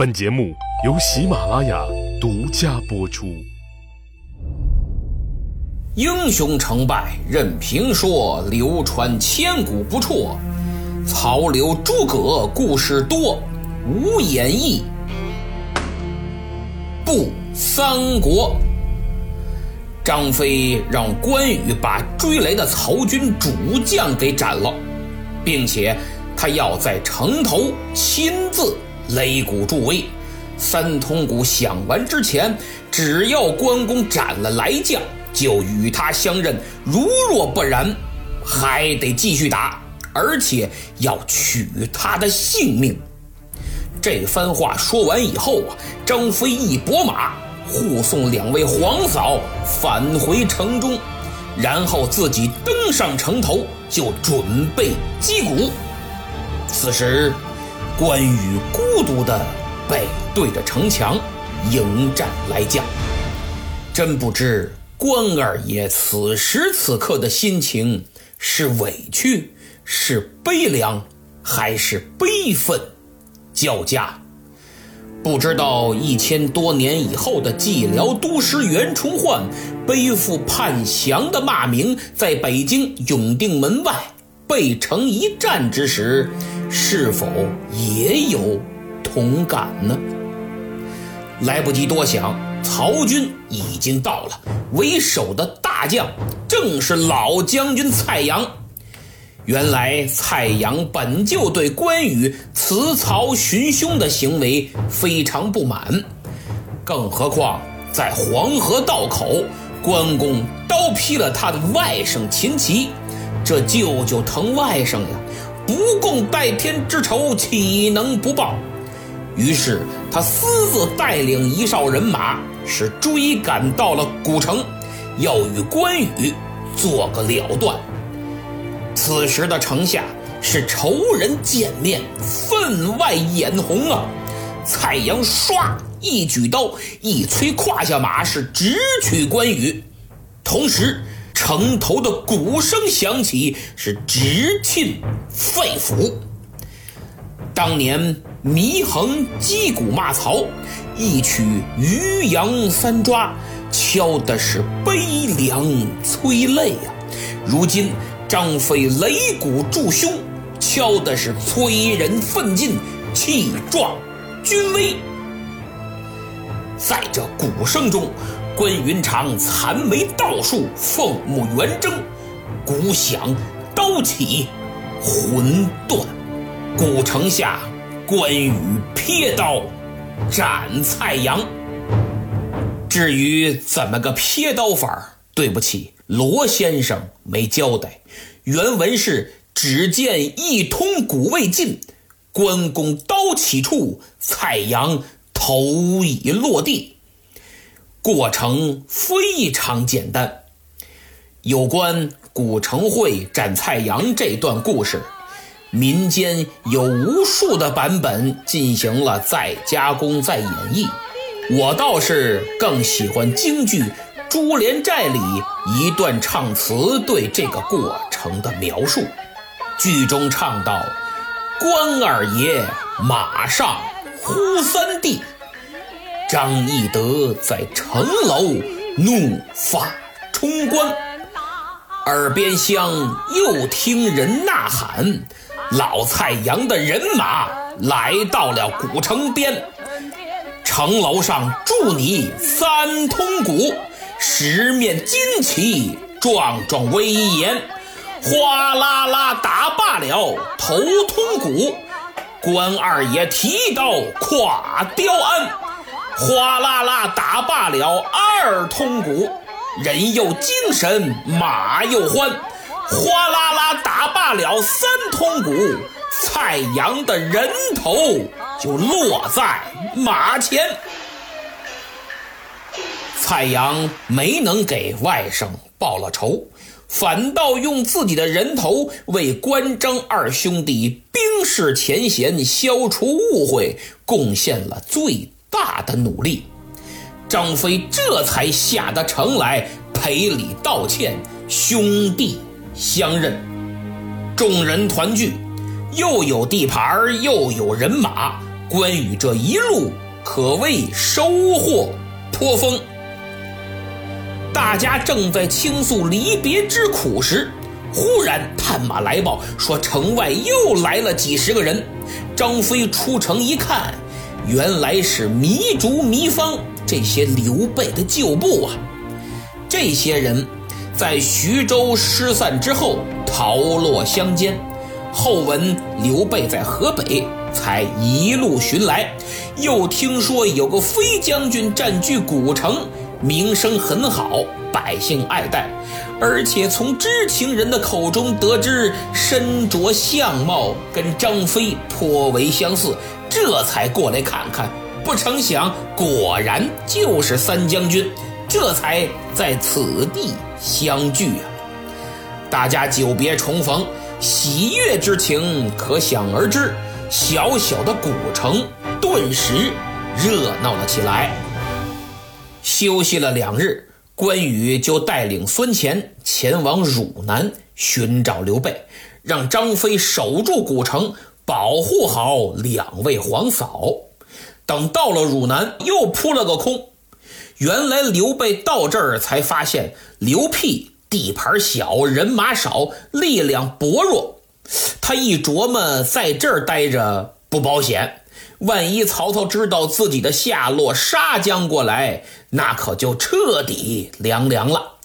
本节目由喜马拉雅独家播出。英雄成败任评说，流传千古不辍。曹刘诸葛故事多，无演义不三国。张飞让关羽把追来的曹军主将给斩了，并且他要在城头亲自。擂鼓助威，三通鼓响完之前，只要关公斩了来将，就与他相认；如若不然，还得继续打，而且要取他的性命。这番话说完以后啊，张飞一拨马护送两位皇嫂返回城中，然后自己登上城头，就准备击鼓。此时。关羽孤独地背对着城墙迎战来将，真不知关二爷此时此刻的心情是委屈，是悲凉，还是悲愤交加？不知道一千多年以后的寂寥都师袁崇焕背负叛降的骂名，在北京永定门外背城一战之时。是否也有同感呢？来不及多想，曹军已经到了。为首的大将正是老将军蔡阳。原来蔡阳本就对关羽辞曹寻兄的行为非常不满，更何况在黄河道口，关公刀劈了他的外甥秦琪，这舅舅疼外甥呀。不共戴天之仇，岂能不报？于是他私自带领一哨人马，是追赶到了古城，要与关羽做个了断。此时的城下是仇人见面，分外眼红啊！蔡阳唰一举刀，一催胯下马，是直取关羽，同时。城头的鼓声响起，是直沁肺腑。当年祢衡击鼓骂曹，一曲渔阳三抓，敲的是悲凉催泪呀。如今张飞擂鼓助凶，敲的是催人奋进，气壮军威。在这鼓声中。关云长残眉倒竖，凤目圆睁，鼓响，刀起，魂断。古城下，关羽撇刀斩蔡阳。至于怎么个撇刀法对不起，罗先生没交代。原文是：只见一通鼓未尽，关公刀起处，蔡阳头已落地。过程非常简单。有关古城会斩蔡阳这段故事，民间有无数的版本进行了再加工、再演绎。我倒是更喜欢京剧《珠帘寨》里一段唱词对这个过程的描述。剧中唱道：“关二爷马上呼三弟。”张翼德在城楼怒发冲冠，耳边厢又听人呐喊，老蔡阳的人马来到了古城边，城楼上祝你三通鼓，十面旌旗壮壮威严，哗啦啦打罢了头通鼓，关二爷提刀跨雕鞍。哗啦啦打罢了二通鼓，人又精神马又欢。哗啦啦打罢了三通鼓，蔡阳的人头就落在马前。蔡阳没能给外甥报了仇，反倒用自己的人头为关张二兄弟冰释前嫌、消除误会贡献了最。大的努力，张飞这才下得城来赔礼道歉，兄弟相认，众人团聚，又有地盘又有人马，关羽这一路可谓收获颇丰。大家正在倾诉离别之苦时，忽然探马来报说城外又来了几十个人。张飞出城一看，原来是糜竺、糜芳这些刘备的旧部啊。这些人在徐州失散之后逃落乡间，后闻刘备在河北，才一路寻来。又听说有个飞将军占据古城。名声很好，百姓爱戴，而且从知情人的口中得知身着相貌跟张飞颇为相似，这才过来看看。不成想，果然就是三将军，这才在此地相聚啊！大家久别重逢，喜悦之情可想而知。小小的古城顿时热闹了起来。休息了两日，关羽就带领孙乾前往汝南寻找刘备，让张飞守住古城，保护好两位皇嫂。等到了汝南，又扑了个空。原来刘备到这儿才发现刘辟地盘小，人马少，力量薄弱。他一琢磨，在这儿待着不保险。万一曹操知道自己的下落，杀将过来，那可就彻底凉凉了。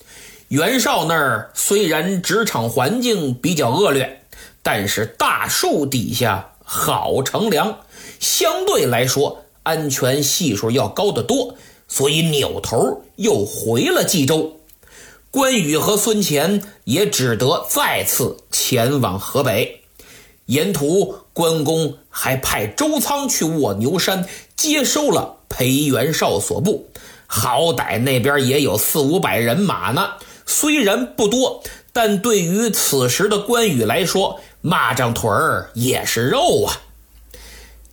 袁绍那儿虽然职场环境比较恶劣，但是大树底下好乘凉，相对来说安全系数要高得多，所以扭头又回了冀州。关羽和孙乾也只得再次前往河北。沿途，关公还派周仓去卧牛山接收了裴元绍所部，好歹那边也有四五百人马呢。虽然不多，但对于此时的关羽来说，蚂蚱腿儿也是肉啊。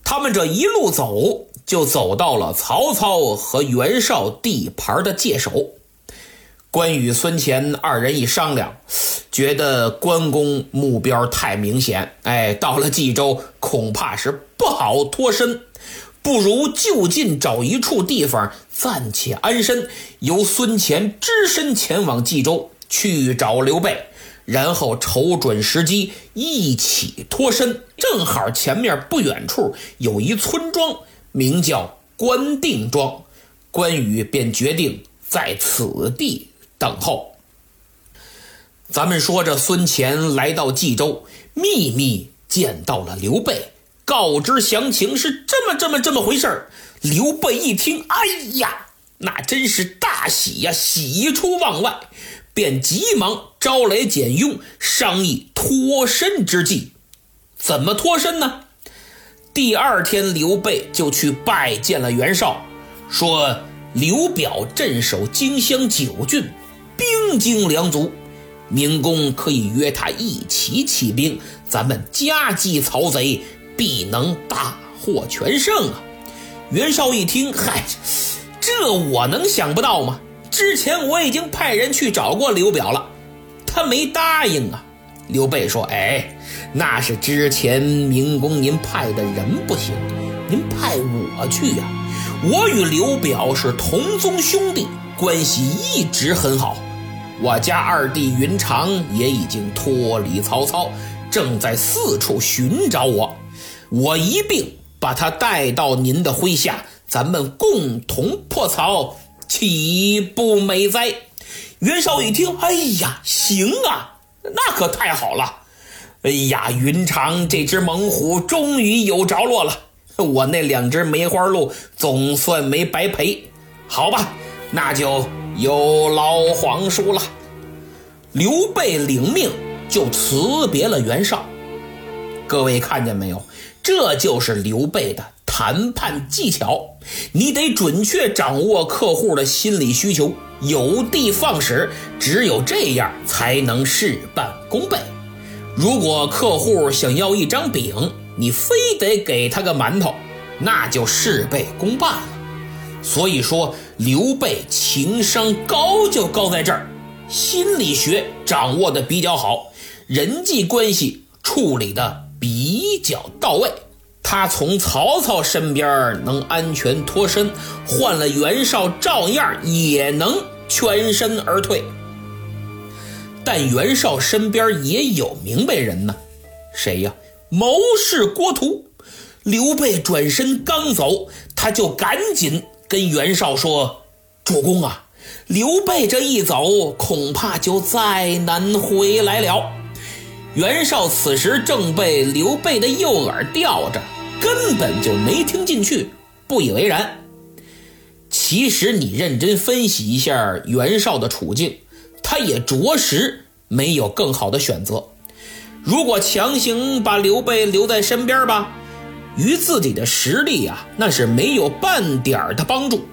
他们这一路走，就走到了曹操和袁绍地盘的界首。关羽、孙乾二人一商量。觉得关公目标太明显，哎，到了冀州恐怕是不好脱身，不如就近找一处地方暂且安身，由孙乾只身前往冀州去找刘备，然后瞅准时机一起脱身。正好前面不远处有一村庄，名叫关定庄，关羽便决定在此地等候。咱们说，这孙乾来到冀州，秘密见到了刘备，告知详情是这么这么这么回事。刘备一听，哎呀，那真是大喜呀，喜出望外，便急忙招来简雍商议脱身之计。怎么脱身呢？第二天，刘备就去拜见了袁绍，说刘表镇守荆襄九郡，兵精粮足。明公可以约他一起起兵，咱们夹击曹贼，必能大获全胜啊！袁绍一听，嗨，这我能想不到吗？之前我已经派人去找过刘表了，他没答应啊。刘备说：“哎，那是之前明公您派的人不行，您派我去呀。我与刘表是同宗兄弟，关系一直很好。”我家二弟云长也已经脱离曹操，正在四处寻找我。我一并把他带到您的麾下，咱们共同破曹，岂不美哉？袁绍一听，哎呀，行啊，那可太好了！哎呀，云长这只猛虎终于有着落了，我那两只梅花鹿总算没白赔。好吧，那就。有劳皇叔了。刘备领命，就辞别了袁绍。各位看见没有？这就是刘备的谈判技巧。你得准确掌握客户的心理需求，有的放矢。只有这样，才能事半功倍。如果客户想要一张饼，你非得给他个馒头，那就事倍功半了。所以说。刘备情商高就高在这儿，心理学掌握的比较好，人际关系处理的比较到位。他从曹操身边能安全脱身，换了袁绍照样也能全身而退。但袁绍身边也有明白人呢，谁呀？谋士郭图。刘备转身刚走，他就赶紧跟袁绍说：“主公啊，刘备这一走，恐怕就再难回来了。”袁绍此时正被刘备的右耳吊着，根本就没听进去，不以为然。其实你认真分析一下袁绍的处境，他也着实没有更好的选择。如果强行把刘备留在身边吧。于自己的实力啊，那是没有半点的帮助，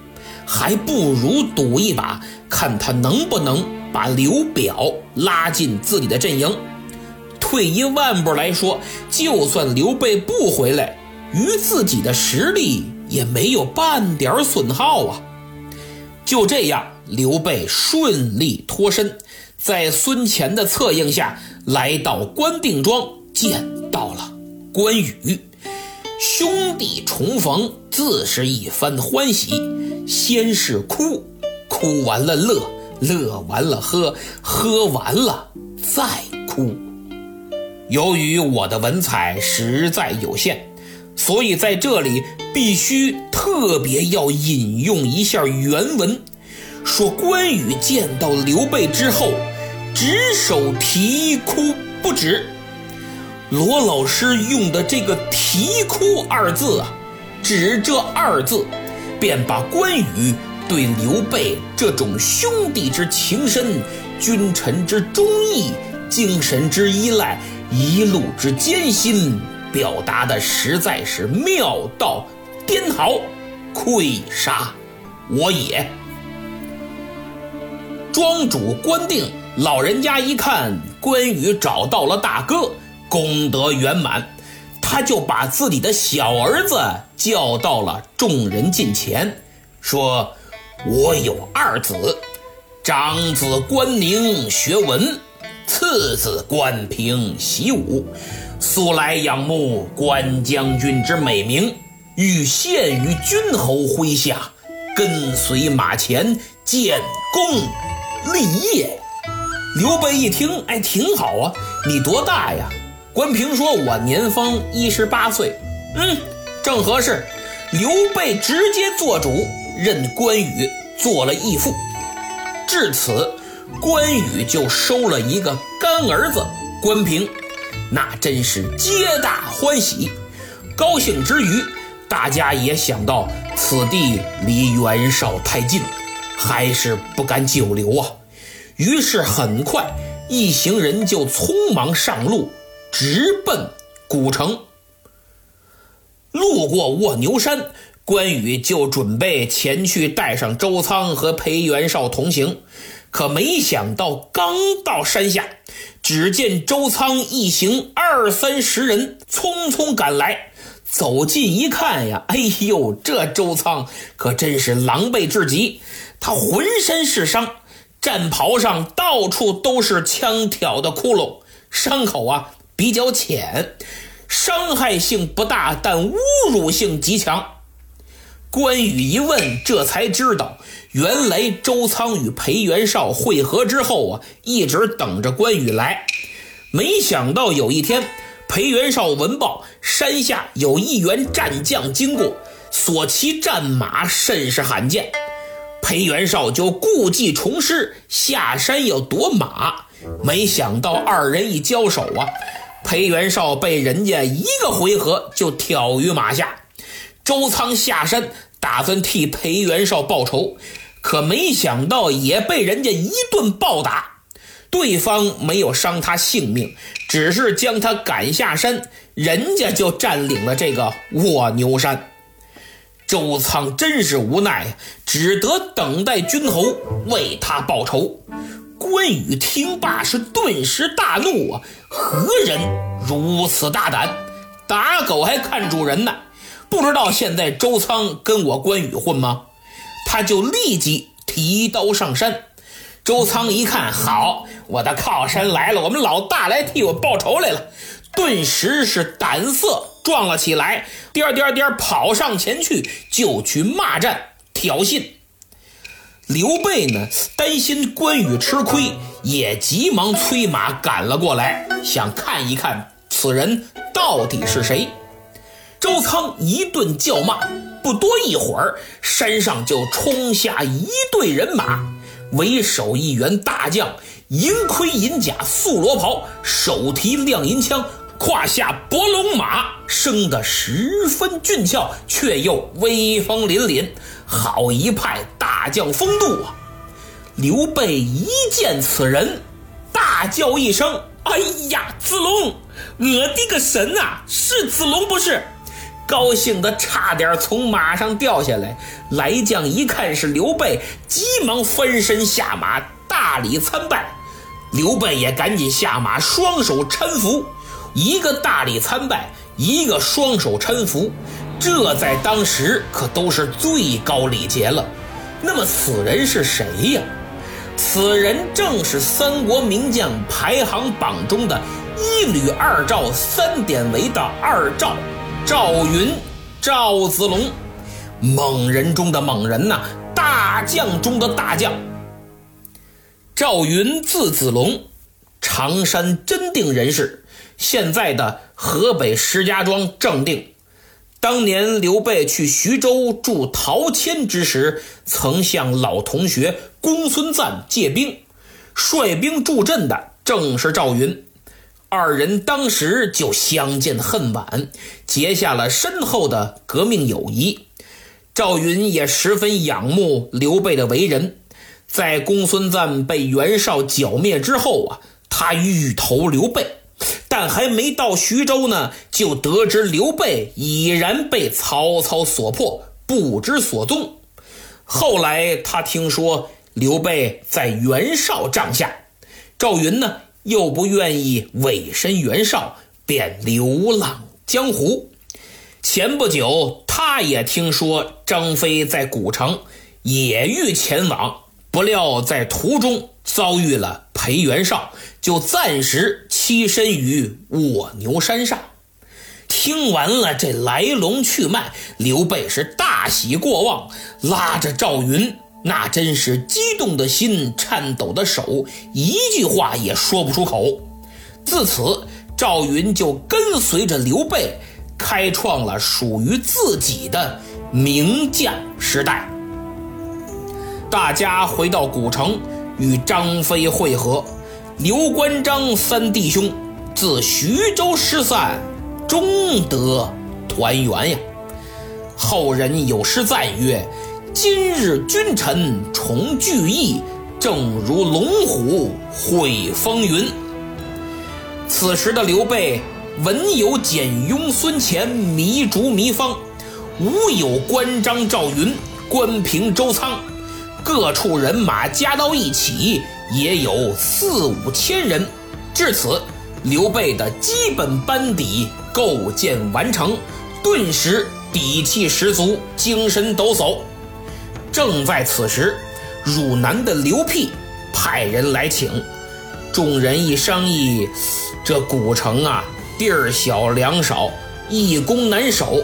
还不如赌一把，看他能不能把刘表拉进自己的阵营。退一万步来说，就算刘备不回来，于自己的实力也没有半点损耗啊。就这样，刘备顺利脱身，在孙乾的策应下来到关定庄，见到了关羽。兄弟重逢，自是一番欢喜。先是哭，哭完了乐，乐完了喝，喝完了再哭。由于我的文采实在有限，所以在这里必须特别要引用一下原文，说关羽见到刘备之后，只手啼哭不止。罗老师用的这个“啼哭”二字啊，只这二字，便把关羽对刘备这种兄弟之情深、君臣之忠义、精神之依赖、一路之艰辛，表达的实在是妙到颠毫，愧杀我也。庄主关定老人家一看关羽找到了大哥。功德圆满，他就把自己的小儿子叫到了众人近前，说：“我有二子，长子关宁学文，次子关平习武，素来仰慕关将军之美名，欲献于君侯麾下，跟随马前建功立业。”刘备一听，哎，挺好啊，你多大呀？关平说：“我年方一十八岁，嗯，正合适。”刘备直接做主，任关羽做了义父。至此，关羽就收了一个干儿子关平，那真是皆大欢喜。高兴之余，大家也想到此地离袁绍太近，还是不敢久留啊。于是，很快一行人就匆忙上路。直奔古城，路过卧牛山，关羽就准备前去带上周仓和裴元绍同行。可没想到，刚到山下，只见周仓一行二三十人匆匆赶来。走近一看呀，哎呦，这周仓可真是狼狈至极，他浑身是伤，战袍上到处都是枪挑的窟窿，伤口啊。比较浅，伤害性不大，但侮辱性极强。关羽一问，这才知道，原来周仓与裴元绍会合之后啊，一直等着关羽来。没想到有一天，裴元绍闻报山下有一员战将经过，所骑战马甚是罕见。裴元绍就故技重施，下山要夺马。没想到二人一交手啊！裴元绍被人家一个回合就挑于马下，周仓下山打算替裴元绍报仇，可没想到也被人家一顿暴打。对方没有伤他性命，只是将他赶下山，人家就占领了这个卧牛山。周仓真是无奈，只得等待君侯为他报仇。关羽听罢是顿时大怒啊！何人如此大胆，打狗还看主人呢？不知道现在周仓跟我关羽混吗？他就立即提刀上山。周仓一看，好，我的靠山来了，我们老大来替我报仇来了，顿时是胆色壮了起来，颠颠颠跑上前去就去骂战挑衅。刘备呢，担心关羽吃亏，也急忙催马赶了过来，想看一看此人到底是谁。周仓一顿叫骂，不多一会儿，山上就冲下一队人马，为首一员大将。银盔银甲素罗袍，手提亮银枪，胯下博龙马，生得十分俊俏，却又威风凛凛，好一派大将风度啊！刘备一见此人，大叫一声：“哎呀，子龙！我的个神啊！是子龙不是？”高兴的差点从马上掉下来。来将一看是刘备，急忙翻身下马，大礼参拜。刘备也赶紧下马，双手搀扶，一个大礼参拜，一个双手搀扶，这在当时可都是最高礼节了。那么此人是谁呀？此人正是三国名将排行榜中的一吕二赵三典韦的二赵，赵云、赵子龙，猛人中的猛人呐，大将中的大将。赵云字子龙，常山真定人士，现在的河北石家庄正定。当年刘备去徐州助陶谦之时，曾向老同学公孙瓒借兵，率兵助阵的正是赵云。二人当时就相见恨晚，结下了深厚的革命友谊。赵云也十分仰慕刘备的为人。在公孙瓒被袁绍剿灭之后啊，他欲投刘备，但还没到徐州呢，就得知刘备已然被曹操所破，不知所踪。后来他听说刘备在袁绍帐下，赵云呢又不愿意委身袁绍，便流浪江湖。前不久，他也听说张飞在古城，也欲前往。不料在途中遭遇了裴元绍，就暂时栖身于卧牛山上。听完了这来龙去脉，刘备是大喜过望，拉着赵云，那真是激动的心，颤抖的手，一句话也说不出口。自此，赵云就跟随着刘备，开创了属于自己的名将时代。大家回到古城，与张飞会合。刘关张三弟兄自徐州失散，终得团圆呀。后人有诗赞曰：“今日君臣重聚义，正如龙虎会风云。”此时的刘备，文有简雍、孙乾、糜竺、糜芳，武有关张、赵云、关平、周仓。各处人马加到一起，也有四五千人。至此，刘备的基本班底构建完成，顿时底气十足，精神抖擞。正在此时，汝南的刘辟派人来请，众人一商议，这古城啊，地儿小粮少，易攻难守，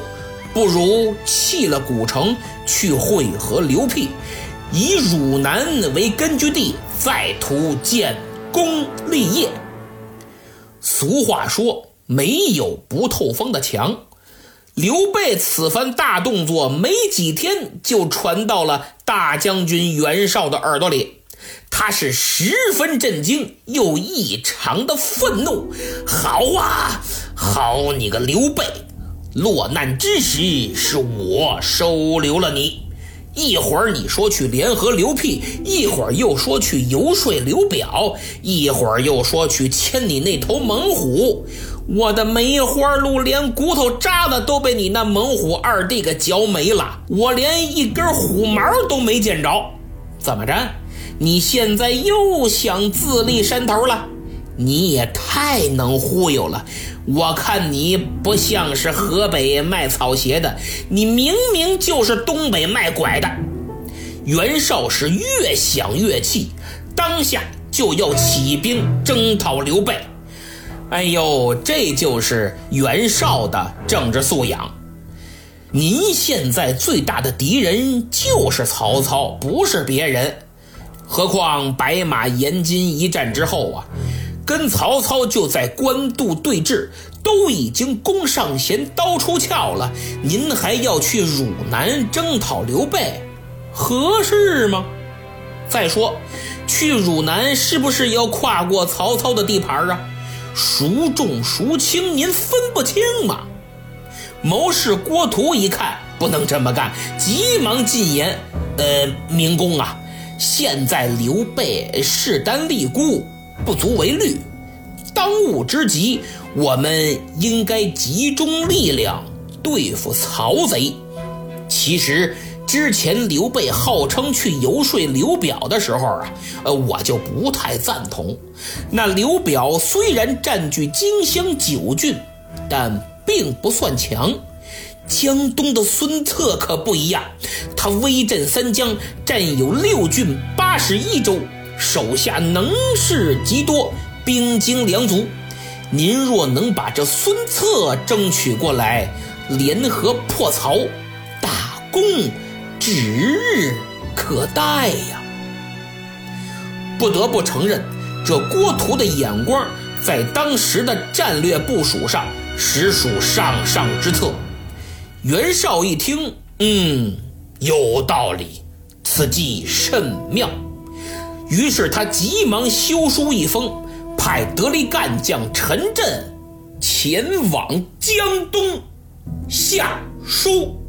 不如弃了古城，去会合刘辟。以汝南为根据地，再图建功立业。俗话说：“没有不透风的墙。”刘备此番大动作，没几天就传到了大将军袁绍的耳朵里，他是十分震惊，又异常的愤怒。好啊，好你个刘备！落难之时，是我收留了你。一会儿你说去联合刘辟，一会儿又说去游说刘表，一会儿又说去牵你那头猛虎。我的梅花鹿连骨头渣子都被你那猛虎二弟给嚼没了，我连一根虎毛都没见着。怎么着？你现在又想自立山头了？你也太能忽悠了！我看你不像是河北卖草鞋的，你明明就是东北卖拐的。袁绍是越想越气，当下就要起兵征讨刘备。哎呦，这就是袁绍的政治素养。您现在最大的敌人就是曹操，不是别人。何况白马延津一战之后啊，跟曹操就在官渡对峙，都已经弓上弦，刀出鞘了，您还要去汝南征讨刘备，合适吗？再说，去汝南是不是要跨过曹操的地盘啊？孰重孰轻，您分不清吗？谋士郭图一看不能这么干，急忙进言：“呃，明公啊，现在刘备势单力孤，不足为虑。当务之急，我们应该集中力量对付曹贼。其实。”之前刘备号称去游说刘表的时候啊，呃，我就不太赞同。那刘表虽然占据荆襄九郡，但并不算强。江东的孙策可不一样，他威震三江，占有六郡八十一州，手下能士极多，兵精粮足。您若能把这孙策争取过来，联合破曹，大功。指日可待呀！不得不承认，这郭图的眼光在当时的战略部署上实属上上之策。袁绍一听，嗯，有道理，此计甚妙。于是他急忙修书一封，派得力干将陈震前往江东下书。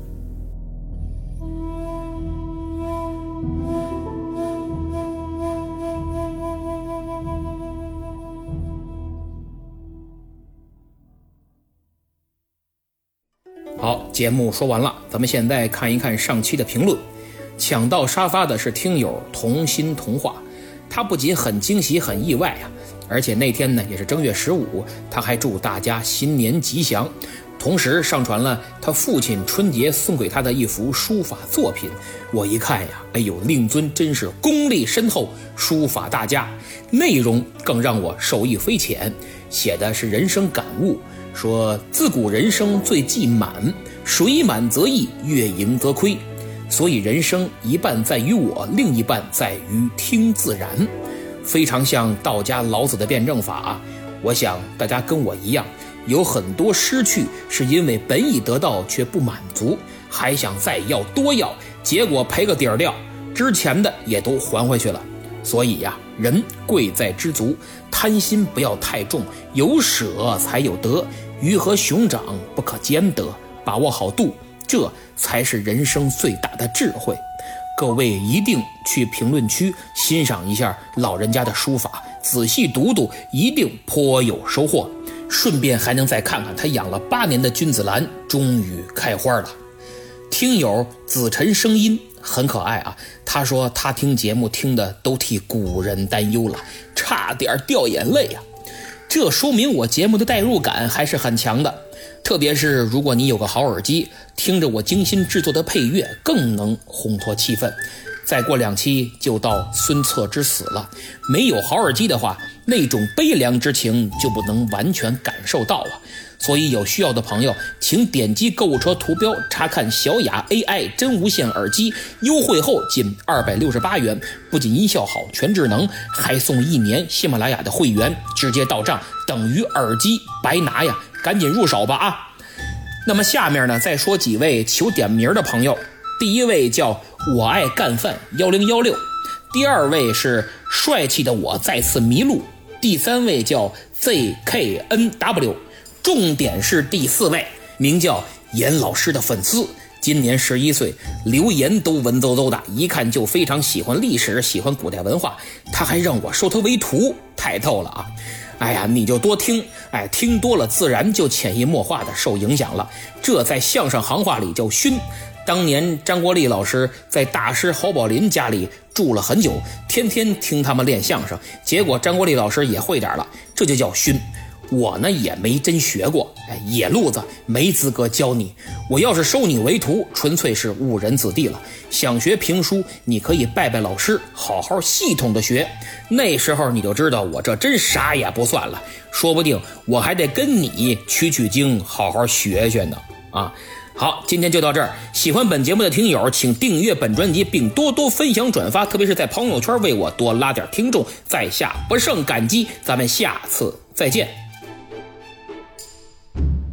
节目说完了，咱们现在看一看上期的评论。抢到沙发的是听友童心童话，他不仅很惊喜、很意外啊，而且那天呢也是正月十五，他还祝大家新年吉祥，同时上传了他父亲春节送给他的一幅书法作品。我一看呀，哎呦，令尊真是功力深厚，书法大家，内容更让我受益匪浅，写的是人生感悟。说自古人生最忌满，水满则溢，月盈则亏，所以人生一半在于我，另一半在于听自然，非常像道家老子的辩证法。我想大家跟我一样，有很多失去是因为本已得到却不满足，还想再要多要，结果赔个底儿掉，之前的也都还回去了。所以呀，人贵在知足，贪心不要太重，有舍才有得。鱼和熊掌不可兼得，把握好度，这才是人生最大的智慧。各位一定去评论区欣赏一下老人家的书法，仔细读读，一定颇有收获。顺便还能再看看他养了八年的君子兰终于开花了。听友子晨声音很可爱啊，他说他听节目听的都替古人担忧了，差点掉眼泪呀。这说明我节目的代入感还是很强的，特别是如果你有个好耳机，听着我精心制作的配乐，更能烘托气氛。再过两期就到孙策之死了，没有好耳机的话，那种悲凉之情就不能完全感受到啊。所以有需要的朋友，请点击购物车图标查看小雅 AI 真无线耳机，优惠后仅二百六十八元，不仅音效好、全智能，还送一年喜马拉雅的会员，直接到账，等于耳机白拿呀！赶紧入手吧啊！那么下面呢，再说几位求点名的朋友，第一位叫我爱干饭幺零幺六，第二位是帅气的我再次迷路，第三位叫 ZKNW。重点是第四位，名叫严老师的粉丝，今年十一岁，留言都文绉绉的，一看就非常喜欢历史，喜欢古代文化。他还让我收他为徒，太逗了啊！哎呀，你就多听，哎，听多了自然就潜移默化的受影响了。这在相声行话里叫熏。当年张国立老师在大师侯宝林家里住了很久，天天听他们练相声，结果张国立老师也会点了，这就叫熏。我呢也没真学过，哎，野路子没资格教你。我要是收你为徒，纯粹是误人子弟了。想学评书，你可以拜拜老师，好好系统的学。那时候你就知道我这真啥也不算了，说不定我还得跟你取取经，好好学学呢。啊，好，今天就到这儿。喜欢本节目的听友，请订阅本专辑，并多多分享转发，特别是在朋友圈为我多拉点听众，在下不胜感激。咱们下次再见。Thank you.